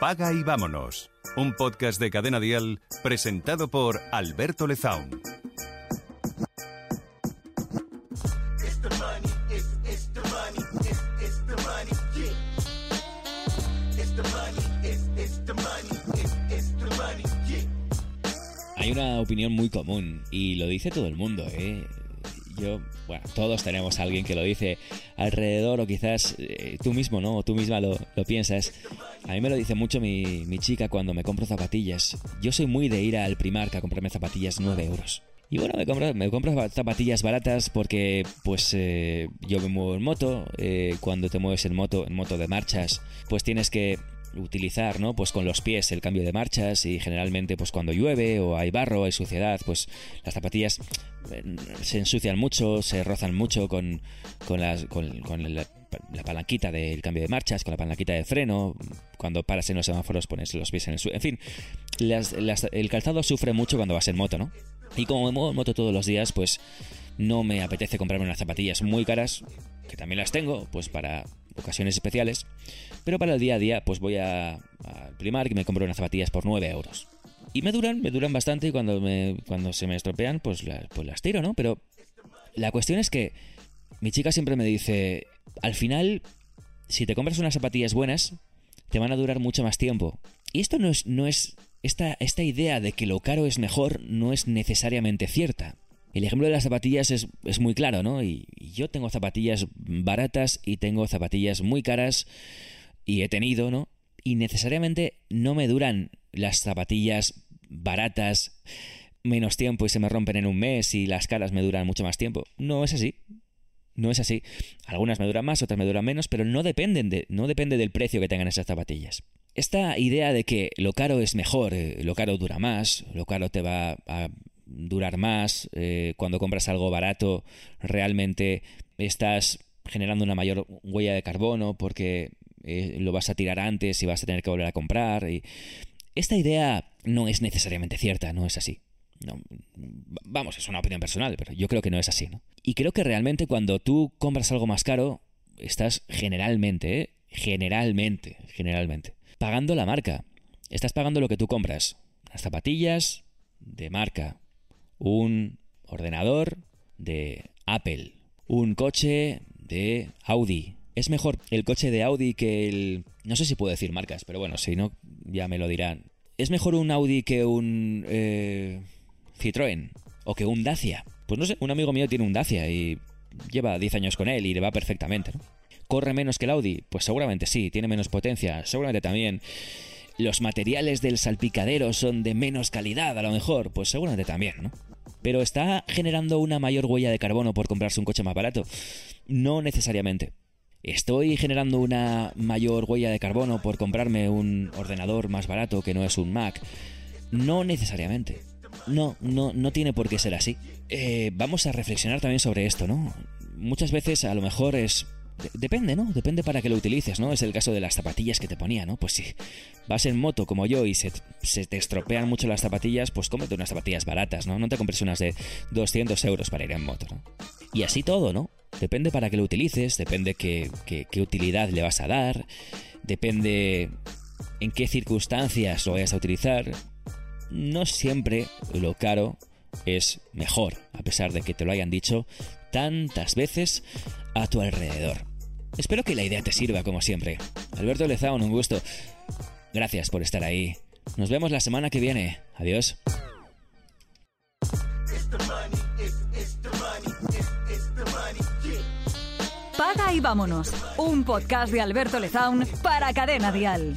Paga y vámonos. Un podcast de Cadena Dial presentado por Alberto Lezaun. Hay una opinión muy común y lo dice todo el mundo, ¿eh? Yo, bueno, todos tenemos a alguien que lo dice alrededor o quizás eh, tú mismo, ¿no? O tú misma lo, lo, piensas. A mí me lo dice mucho mi, mi chica cuando me compro zapatillas. Yo soy muy de ir al Primark a comprarme zapatillas 9 euros. Y bueno, me compro, me compro zapatillas baratas porque pues eh, yo me muevo en moto. Eh, cuando te mueves en moto, en moto de marchas, pues tienes que utilizar, ¿no? Pues con los pies el cambio de marchas y generalmente pues cuando llueve o hay barro, hay suciedad, pues las zapatillas eh, se ensucian mucho, se rozan mucho con, con, las, con, la, la, palanquita del cambio de marchas, con la palanquita de freno, cuando paras en los semáforos pones los pies en el suelo, en fin, las, el calzado sufre mucho cuando vas en moto, ¿no? Y como me muevo en moto todos los días, pues no me apetece comprarme unas zapatillas muy caras, que también las tengo, pues para ocasiones especiales, pero para el día a día pues voy a, a y me compro unas zapatillas por 9 euros. Y me duran, me duran bastante y cuando, me, cuando se me estropean pues, pues las tiro, ¿no? Pero la cuestión es que mi chica siempre me dice, al final, si te compras unas zapatillas buenas, te van a durar mucho más tiempo. Y esto no es, no es esta, esta idea de que lo caro es mejor no es necesariamente cierta. El ejemplo de las zapatillas es, es muy claro, ¿no? Y, y, yo tengo zapatillas baratas y tengo zapatillas muy caras y he tenido, ¿no? Y necesariamente no me duran las zapatillas baratas menos tiempo y se me rompen en un mes y las caras me duran mucho más tiempo. No es así. No es así. Algunas me duran más, otras me duran menos, pero no dependen de, no depende del precio que tengan esas zapatillas. Esta idea de que lo caro es mejor, eh, lo caro dura más, lo caro te va a durar más, eh, cuando compras algo barato realmente estás generando una mayor huella de carbono porque eh, lo vas a tirar antes y vas a tener que volver a comprar. Y esta idea no es necesariamente cierta, no es así. No, vamos, es una opinión personal, pero yo creo que no es así. ¿no? Y creo que realmente cuando tú compras algo más caro, estás generalmente, ¿eh? generalmente, generalmente, pagando la marca. Estás pagando lo que tú compras. Las zapatillas de marca, un ordenador de Apple, un coche de Audi. Es mejor el coche de Audi que el... No sé si puedo decir marcas, pero bueno, si no, ya me lo dirán. ¿Es mejor un Audi que un eh, Citroën? ¿O que un Dacia? Pues no sé, un amigo mío tiene un Dacia y lleva 10 años con él y le va perfectamente, ¿no? ¿Corre menos que el Audi? Pues seguramente sí, tiene menos potencia, seguramente también. ¿Los materiales del salpicadero son de menos calidad a lo mejor? Pues seguramente también, ¿no? Pero ¿está generando una mayor huella de carbono por comprarse un coche más barato? No necesariamente. ¿Estoy generando una mayor huella de carbono por comprarme un ordenador más barato que no es un Mac? No necesariamente. No, no, no tiene por qué ser así. Eh, vamos a reflexionar también sobre esto, ¿no? Muchas veces a lo mejor es Depende, ¿no? Depende para qué lo utilices, ¿no? Es el caso de las zapatillas que te ponía, ¿no? Pues si vas en moto como yo y se, te estropean mucho las zapatillas, pues cómete unas zapatillas baratas, ¿no? No te compres unas de 200 euros para ir en moto, ¿no? Y así todo, ¿no? Depende para qué lo utilices, depende qué, qué utilidad le vas a dar, depende en qué circunstancias lo vayas a utilizar. No siempre lo caro es mejor, a pesar de que te lo hayan dicho tantas veces a tu alrededor. Espero que la idea te sirva como siempre. Alberto Lezaun, un gusto. Gracias por estar ahí. Nos vemos la semana que viene. Adiós. Paga y vámonos. Un podcast de Alberto Lezaun para Cadena Dial.